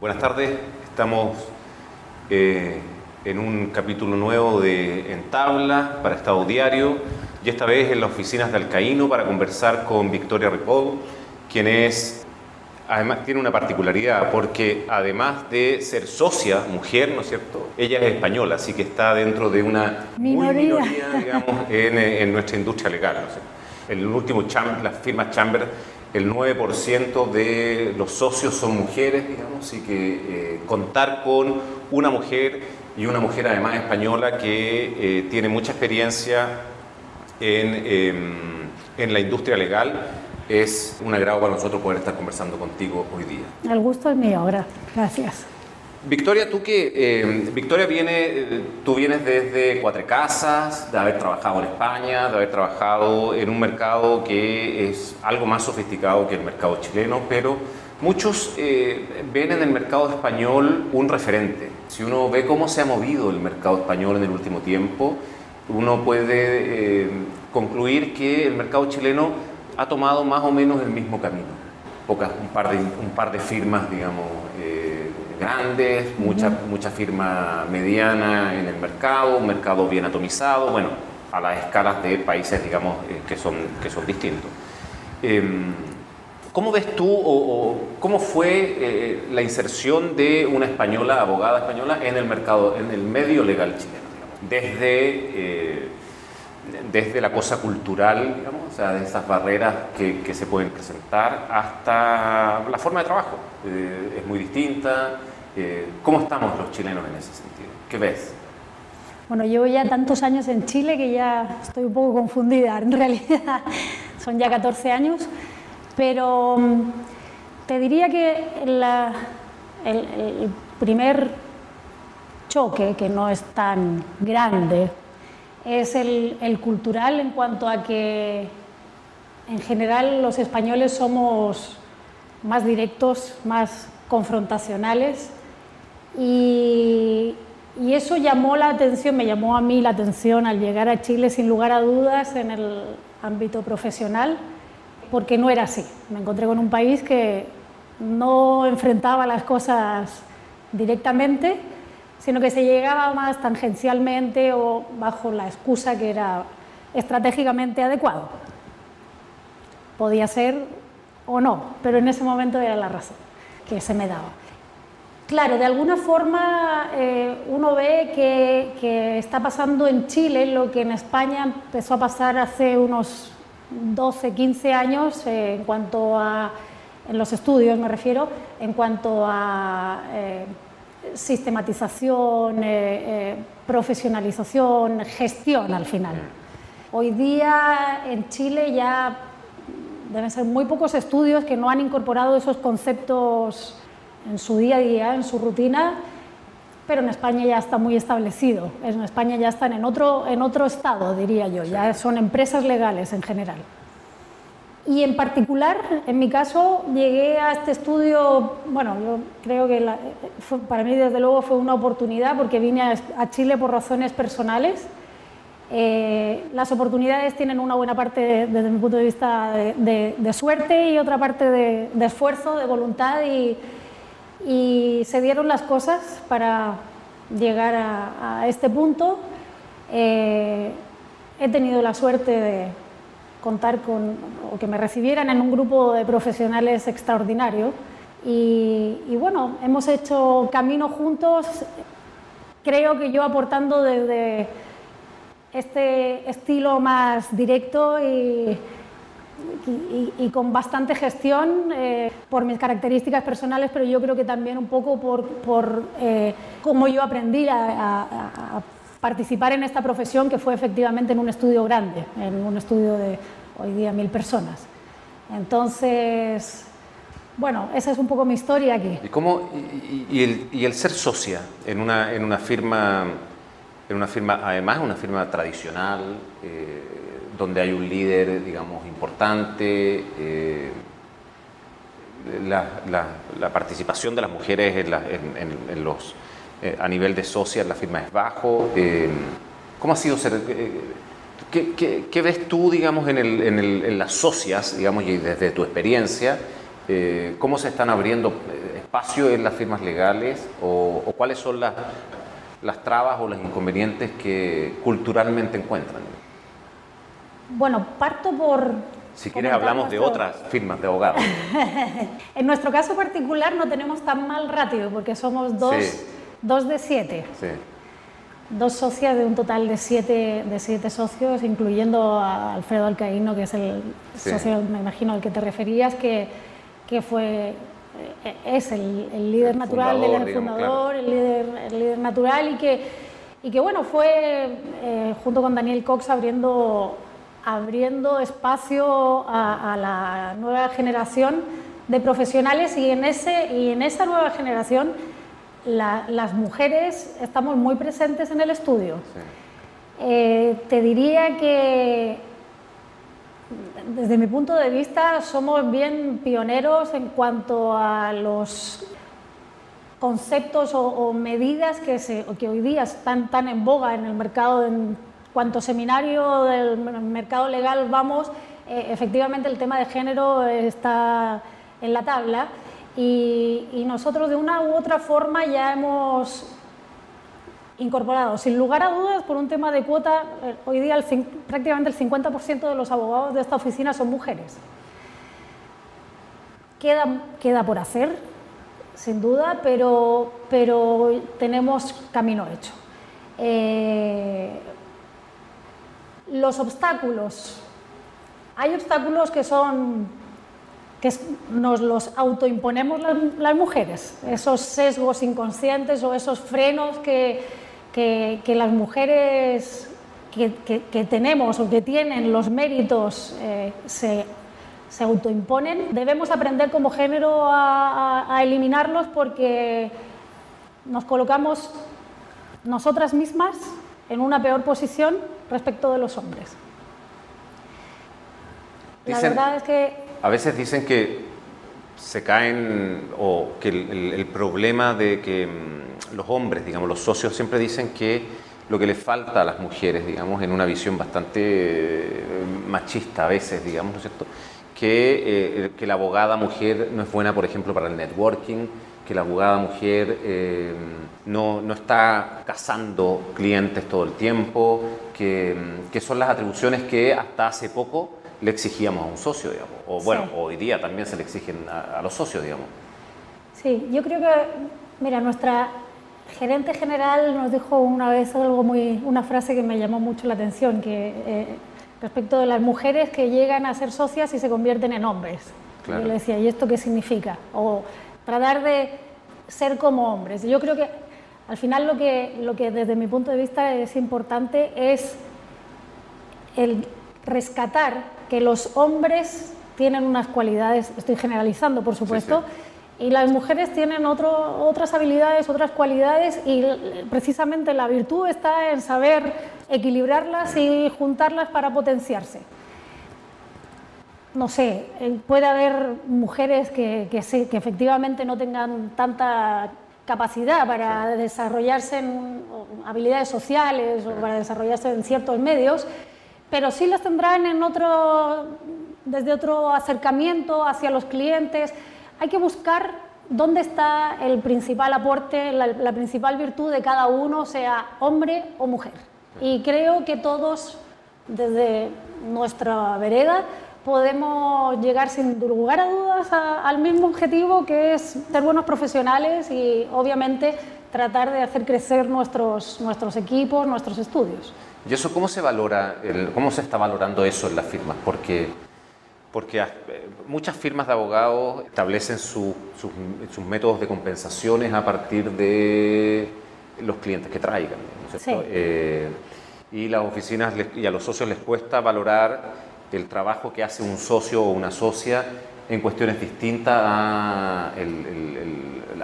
Buenas tardes, estamos eh, en un capítulo nuevo de En Tabla para Estado Diario y esta vez en las oficinas de Alcaíno para conversar con Victoria Ripoll, quien es, además tiene una particularidad porque además de ser socia, mujer, ¿no es cierto? Ella es española, así que está dentro de una Minoría. muy minoría, digamos, en, en nuestra industria legal. ¿no es? El último las firmas Chamber, el 9% de los socios son mujeres, digamos, así que eh, contar con una mujer y una mujer además española que eh, tiene mucha experiencia en, em, en la industria legal es un agrado para nosotros poder estar conversando contigo hoy día. El gusto es mío ahora. Gracias. Victoria, tú que eh, Victoria viene, eh, tú vienes desde Cuatro Casas, de haber trabajado en España, de haber trabajado en un mercado que es algo más sofisticado que el mercado chileno, pero muchos eh, ven en el mercado español un referente. Si uno ve cómo se ha movido el mercado español en el último tiempo, uno puede eh, concluir que el mercado chileno ha tomado más o menos el mismo camino. Pocas, un par de, firmas, digamos, grandes, mucha, mucha firma mediana en el mercado, un mercado bien atomizado, bueno, a las escalas de países, digamos, eh, que, son, que son distintos. Em, ¿Cómo ves tú o, o cómo fue eh, la inserción de una española, abogada española, en el mercado, en el medio legal chileno? digamos? Desde, eh, desde la cosa cultural, digamos, o sea, de esas barreras que, que se pueden presentar, hasta la forma de trabajo. Es muy distinta. Eh, ¿Cómo estamos los chilenos en ese sentido? ¿Qué ves? Bueno, llevo ya tantos años en Chile que ya estoy un poco confundida. En realidad son ya 14 años, pero mm, te diría que la- el, el primer choque, que no es tan grande, es el, el cultural en cuanto a que en general los españoles somos más directos, más confrontacionales y, eso llamó la atención, me llamó a mí la atención al llegar a Chile sin lugar a dudas en el ámbito profesional, porque no era así. Me encontré con un país que no enfrentaba las cosas directamente, sino que se llegaba más tangencialmente o bajo la excusa que era estratégicamente adecuado. Podía ser o no, pero en ese momento era la razón que se me daba. Claro, de alguna forma eh, uno ve que, está pasando en Chile lo que en España empezó a pasar hace unos 12, 15 años eh, en cuanto a, en los estudios me refiero, en cuanto a eh, sistematización, profesionalización, gestión al final. Hoy día en Chile ya deben ser muy pocos estudios que no han incorporado esos conceptos en su día a día, en su rutina, pero en España ya está muy establecido. En España ya están en otro, en otro estado, diría yo, ya son empresas legales en general. Y en particular, en mi caso, llegué a este estudio, bueno, yo creo que la- fue- para mí desde luego fue una oportunidad porque vine a, a Chile por razones personales. Eh, las oportunidades tienen una buena parte, de- desde mi punto de vista, de, de- de suerte y otra parte de, de esfuerzo, de voluntad y, y se dieron las cosas para llegar a, este punto. Eh, he tenido la suerte de contar con, o que me recibieran en un grupo de profesionales extraordinario. Y, y bueno, hemos hecho camino juntos, creo que yo aportando desde este estilo más directo y, y- y con bastante gestión eh, por mis características personales, pero yo creo que también un poco por, por eh, cómo yo aprendí a, a- a participar en esta profesión, que fue efectivamente en un estudio grande, en un estudio de hoy día mil personas. Entonces, bueno, esa es un poco mi historia aquí. ¿Y, cómo, y, y- el, y el ser socia en una, en una firma, en una firma, además una firma tradicional, eh, donde hay un líder, digamos, importante, eh, la, participación de las mujeres en, los, eh, a nivel de socia en la firma es bajo. eh, ¿Cómo ha sido ser... ¿Qué, ves tú, digamos, en, las socias, digamos, y desde tu experiencia, cómo se están abriendo eh, espacio en las firmas legales o, cuáles son las, las trabas o los inconvenientes que culturalmente encuentran? Bueno, parto por... Si quieres hablamos de otras firmas de abogados. en nuestro caso particular no tenemos tan mal ratio porque somos dos, dos de siete. Sí. Dos socias de un total de siete, de siete socios, incluyendo a Alfredo Alcaíno, que es el socio, me imagino, al que te referías, que, que fue eh, es el, líder natural, del fundador, el, líder, el líder natural y que, y que bueno, fue eh, junto con Daniel Cox abriendo abriendo espacio a, la nueva generación de profesionales y en, ese, y en esa nueva generación las mujeres estamos muy presentes en el estudio. Eh, te diría que desde mi punto de vista somos bien pioneros en cuanto a los conceptos o, medidas que, se, que hoy día están tan en boga en el mercado en cuanto seminario del mercado legal vamos, eh, efectivamente el tema de género está en la tabla y, nosotros de una u otra forma ya hemos incorporado, sin lugar a dudas, por un tema de cuota, eh, hoy día prácticamente el 50% de los abogados de esta oficina son mujeres. Queda, queda por hacer, sin duda, pero, pero tenemos camino hecho. Eh, los obstáculos. Hay obstáculos que son que nos los autoimponemos las, mujeres, esos sesgos inconscientes o esos frenos que, las mujeres que, tenemos o que tienen los méritos eh, se, autoimponen. Debemos aprender como género a eliminarlos porque nos colocamos nosotras mismas en una peor posición respecto de los hombres. la verdad es que... A veces dicen que se caen o que el, problema de que mm, los hombres, digamos, los socios siempre dicen que lo que les falta a las mujeres, digamos, en una visión bastante eh, machista a veces, digamos, ¿no es cierto? Que, eh, que la abogada mujer no es buena, por ejemplo, para el networking, que la abogada mujer eh, no, no, está cazando clientes todo el tiempo, que, que, son las atribuciones que hasta hace poco le exigíamos a un socio, digamos, o bueno, hoy día también se le exigen a, los socios, digamos. Sí, yo creo que, mira, nuestra gerente general nos dijo una vez algo muy, una frase que me llamó mucho la atención, que eh, respecto de las mujeres que llegan a ser socias y se convierten en hombres. Yo le decía, ¿y esto qué significa? O tratar de ser como hombres. Yo creo que al final lo que, lo que desde mi punto de vista es importante es el rescatar que los hombres tienen unas cualidades, estoy generalizando por supuesto, y las mujeres tienen otro, otras habilidades, otras cualidades y precisamente la virtud está en saber equilibrarlas y juntarlas para potenciarse no sé, eh, puede haber mujeres que, que, efectivamente no tengan tanta capacidad para desarrollarse en habilidades sociales o para desarrollarse en ciertos medios, pero sí las tendrán en otro, desde otro acercamiento hacia los clientes. Hay que buscar dónde está el principal aporte, la, la principal virtud de cada uno, sea hombre o mujer. Y creo que todos, desde nuestra vereda, podemos llegar sin lugar a dudas al mismo objetivo que es ser buenos profesionales y obviamente tratar de hacer crecer nuestros, nuestros equipos, nuestros estudios. ¿Y eso cómo se valora, cómo se está valorando eso en las firmas? Porque, porque muchas firmas de abogados establecen sus, métodos de compensaciones a partir de los clientes que traigan. Eh, y las oficinas y a los socios les cuesta valorar el trabajo que hace un socio o una socia en cuestiones distintas a,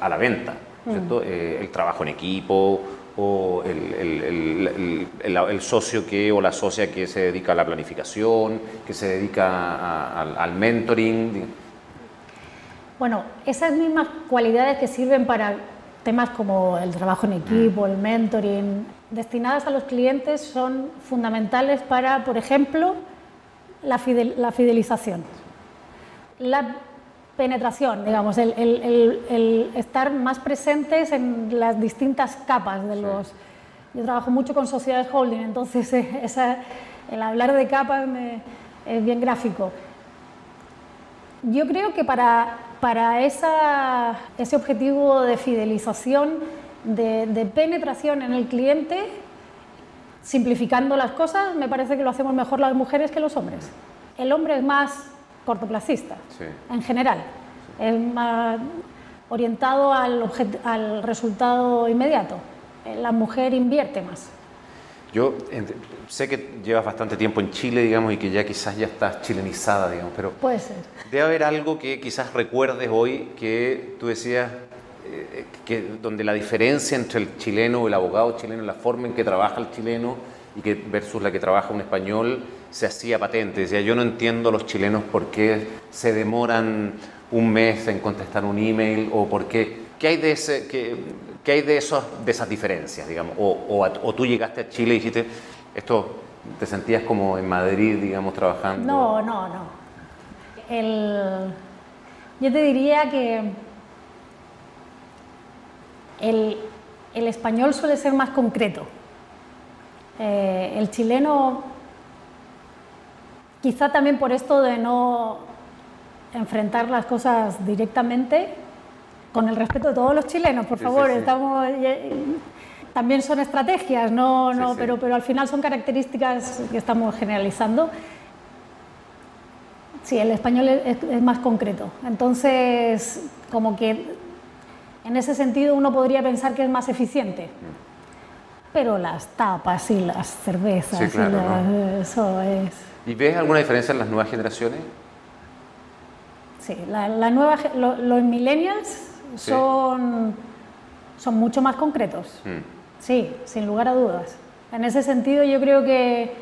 a la venta, mm. eh, el trabajo en equipo o el, socio que o la socia que se dedica a la planificación, que se dedica al mentoring. Bueno, esas mismas cualidades que sirven para temas como el trabajo en equipo, el mentoring, destinadas a los clientes son fundamentales para, por ejemplo, la, fidelización. penetración, digamos, el, el, el, estar más presentes en las distintas capas de los... Yo trabajo mucho con sociedades holding, entonces esa, el hablar de capas es bien gráfico. Yo creo que para, para esa, ese objetivo de fidelización, de, de penetración en el cliente, simplificando las cosas, me parece que lo hacemos mejor las mujeres que los hombres. El hombre es más cortoplacista, en general. Es más orientado al, al, resultado inmediato. La mujer invierte más. Yo sé que llevas bastante tiempo en Chile, digamos, y que ya quizás ya estás chilenizada, digamos, pero... Puede ser. Debe haber algo que quizás recuerdes hoy que tú decías, eh, que, donde la diferencia entre el chileno o el abogado chileno, la forma en que trabaja el chileno y que versus la que trabaja un español, se hacía patente. Decía, yo no entiendo los chilenos por qué se demoran un mes en contestar un email o por qué. ¿Qué hay de, ese, qué, qué hay de, esos, de esas diferencias, digamos? O, o, tú llegaste a Chile y dijiste, esto, ¿te sentías como en Madrid, digamos, trabajando? No, no, no. El, yo te diría que el, el español suele ser más concreto. Eh, el chileno Quizá también por esto de no enfrentar las cosas directamente, con el respeto de todos los chilenos, por favor, estamos también son estrategias, no, no, pero, pero al final son características que estamos generalizando. Sí, el español es, más concreto. Entonces, como que en ese sentido uno podría pensar que es más eficiente. Pero las tapas y las cervezas, eso es ¿Y ves alguna diferencia en las nuevas generaciones? Sí, la, nueva, los millennials son, son mucho más concretos. Mm. Sí, sin lugar a dudas. En ese sentido yo creo que,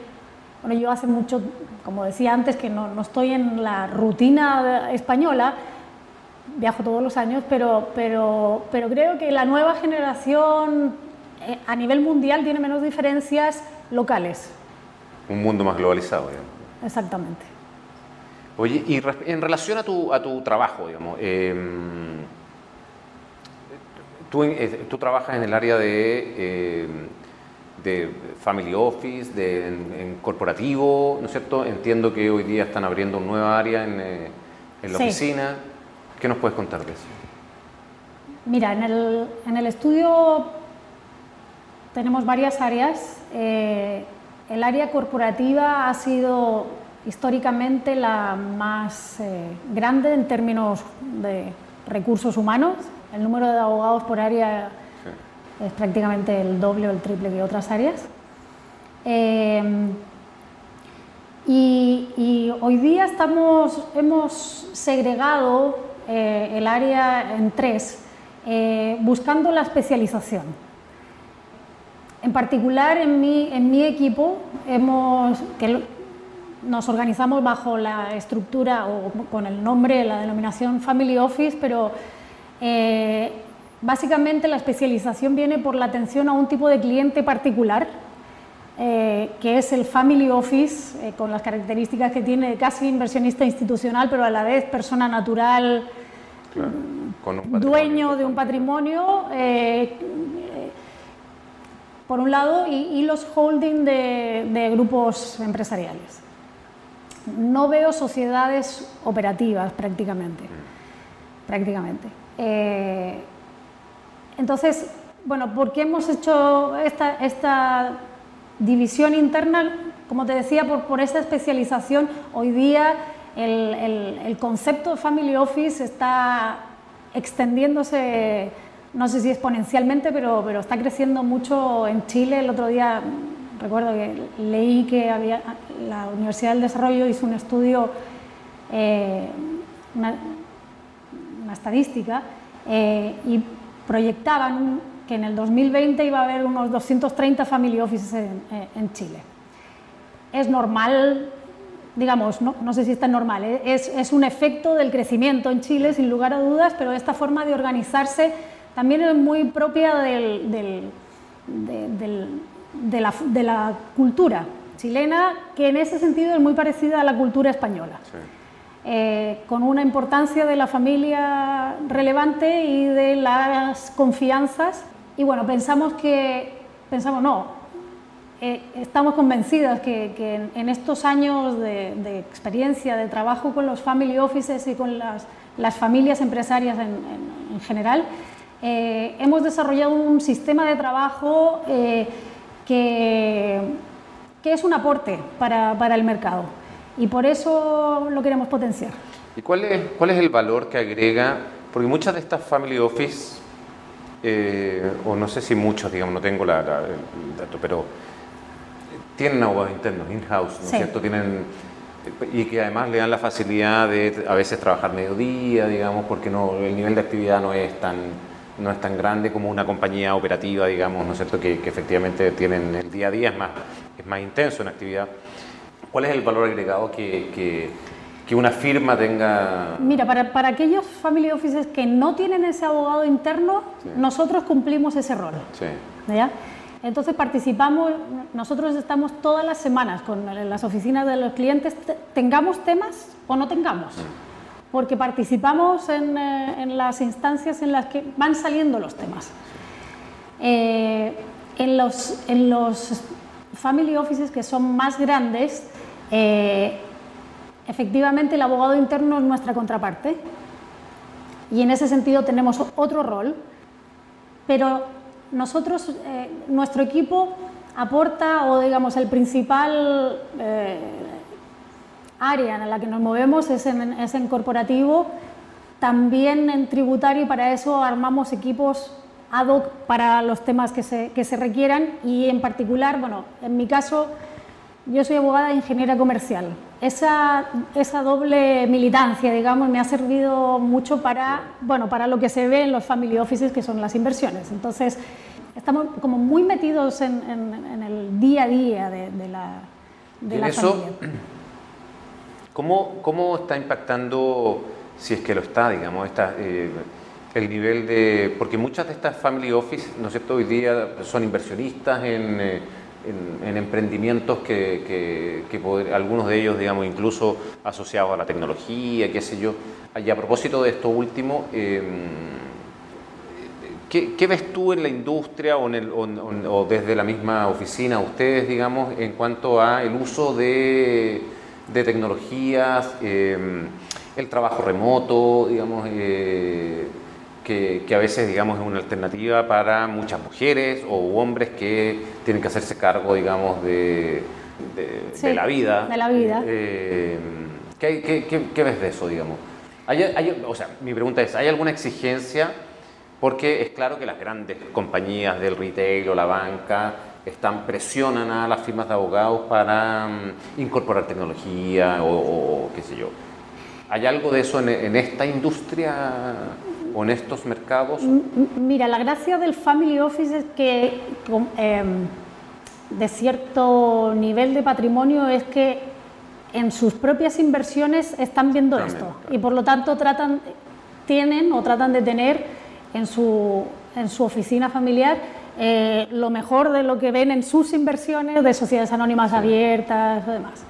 bueno, yo hace mucho, como decía antes, que no, no estoy en la rutina española, viajo todos los años, pero, pero, pero creo que la nueva generación eh, a nivel mundial tiene menos diferencias locales un mundo más globalizado. Digamos. Exactamente. Oye, y en relación a tu, a tu trabajo, digamos, em, tú, eh, tú, trabajas en el área de, em, de Family Office, de, en, corporativo, ¿no es cierto? Entiendo que hoy día están abriendo una nueva área en, eh, en la oficina. ¿Qué nos puedes contar de eso? Mira, en el, en el estudio tenemos varias áreas. Eh, el área corporativa ha sido históricamente la más eh, grande en términos de recursos humanos. El número de abogados por área es prácticamente el doble o el triple que otras áreas. Eh, y, hoy día estamos, hemos segregado eh, el área en tres, buscando la especialización. En particular, en mi, en mi equipo, hemos, que nos organizamos bajo la estructura o con el nombre, la denominación Family Office, pero eh, básicamente la especialización viene por la atención a un tipo de cliente particular, eh, que es el Family Office, eh, con las características que tiene casi inversionista institucional, pero a la vez persona natural, dueño de un patrimonio por un lado, y, los holding de, grupos empresariales. No veo sociedades operativas prácticamente. prácticamente. Eh, entonces, bueno, ¿por qué hemos hecho esta, esta división interna? Como te decía, por, por esta especialización, hoy día el, el concepto de Family Office está extendiéndose no sé si exponencialmente, pero, está creciendo mucho en Chile. El otro día recuerdo que leí que había, la Universidad del Desarrollo hizo un estudio, eh, una, estadística, eh, y proyectaban que en el 2020 iba a haber unos 230 family offices en, en Chile. Es normal, digamos, no, no, sé si es tan normal, ¿eh? es, es un efecto del crecimiento en Chile, sin lugar a dudas, pero esta forma de organizarse también es muy propia del, de, la, cultura chilena, que en ese sentido es muy parecida a la cultura española. eh, con una importancia de la familia relevante y de las confianzas. Y bueno, pensamos que, pensamos no, eh, estamos convencidas que, en, estos años de, experiencia, de trabajo con los family offices y con las, las familias empresarias en, en, general, eh, hemos desarrollado un sistema de trabajo que, que es un aporte para, para el mercado y por eso lo queremos potenciar. ¿Y cuál es, cuál es el valor que agrega? Porque muchas de estas family office, eh, o no sé si muchos, digamos, no tengo la, el dato, pero tienen abogados internos, in-house, ¿no es cierto? Tienen, y que además le dan la facilidad de a veces trabajar mediodía, digamos, porque no, el nivel de actividad no es tan no es tan grande como una compañía operativa, digamos, ¿no es cierto?, que, que efectivamente tienen el día a día, es más, es más intenso en actividad. ¿Cuál es el valor agregado que, que, una firma tenga? Mira, para, para, aquellos family offices que no tienen ese abogado interno, nosotros cumplimos ese rol. Sí. ¿ya? Entonces participamos, nosotros estamos todas las semanas con las oficinas de los clientes, tengamos temas o no tengamos, porque participamos en, eh, en, las instancias en las que van saliendo los temas. Eh, en, los, en los family offices que son más grandes, eh, efectivamente, el abogado interno es nuestra contraparte. Y en ese sentido tenemos otro rol, pero nosotros, eh, nuestro equipo aporta, o digamos, el principal eh, área en la que nos movemos es en, corporativo, también en tributario y para eso armamos equipos ad hoc para los temas que se, que se requieran y en particular, bueno, en mi caso, yo soy abogada e ingeniera comercial. Esa, esa doble militancia, digamos, me ha servido mucho para, bueno, para lo que se ve en los family offices, que son las inversiones. Entonces, estamos como muy metidos en, en, el día a día de, la, de la eso, familia. ¿cómo, ¿Cómo está impactando, si es que lo está, digamos, esta, eh, el nivel de... Porque muchas de estas family office, ¿no es cierto?, hoy día son inversionistas en... Eh, en, emprendimientos que, algunos de ellos, digamos, incluso asociados a la tecnología, qué sé yo. Y a propósito de esto último, em, ¿qué, ves tú en la industria o, en el, o, desde la misma oficina, ustedes, digamos, en cuanto a el uso de, de tecnologías, em, el trabajo remoto, digamos, eh, que, a veces, digamos, es una alternativa para muchas mujeres o hombres que tienen que hacerse cargo, digamos, de, de, la vida. De la vida. Eh, ¿qué, ves de eso, digamos? Hay, o sea, mi pregunta es, ¿hay alguna exigencia? Porque es claro que las grandes compañías del retail o la banca están, presionan a las firmas de abogados para mm, incorporar tecnología o, qué sé yo. ¿Hay algo de eso en, en esta industria o en estos mercados? Mira, la gracia del Family Office es que em, de cierto nivel de patrimonio es que en sus propias inversiones están viendo esto y por lo tanto tratan, tienen o tratan de tener en su, en su oficina familiar eh, lo mejor de lo que ven en sus inversiones de sociedades anónimas abiertas y demás.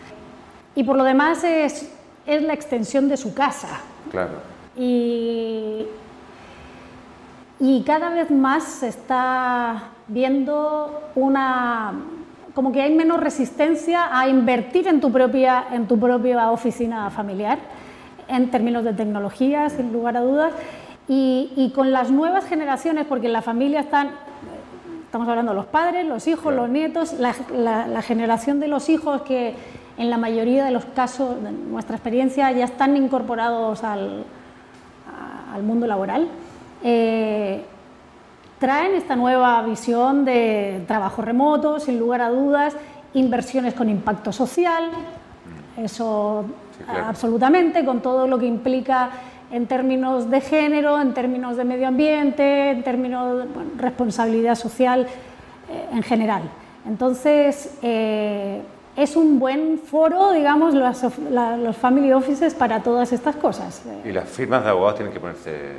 Y por lo demás es, es la extensión de su casa. Claro. Y, y cada vez más se está viendo una como que hay menos resistencia a invertir en tu propia en tu propia oficina familiar en términos de tecnología sin lugar a dudas. Y, con las nuevas generaciones porque en la familia están estamos hablando de los padres los hijos los nietos la, generación de los hijos que en la mayoría de los casos de nuestra experiencia ya están incorporados al, al mundo laboral eh, traen esta nueva visión de trabajo remoto, sin lugar a dudas, inversiones con impacto social, eso absolutamente, con todo lo que implica en términos de género, en términos de medio ambiente, en términos de responsabilidad social eh, en general. Entonces, eh, es un buen foro, digamos, los, los family offices para todas estas cosas. Y las firmas de abogados tienen que ponerse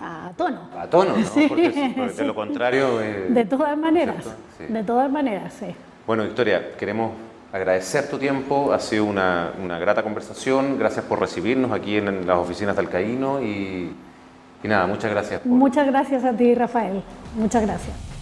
a tono. A tono, ¿no? porque, de lo contrario... de todas maneras, de todas maneras, sí. Bueno, Victoria, queremos agradecer tu tiempo, ha sido una, una grata conversación, gracias por recibirnos aquí en, las oficinas de Alcaíno y, y nada, muchas gracias. Muchas gracias a ti, Rafael, muchas gracias.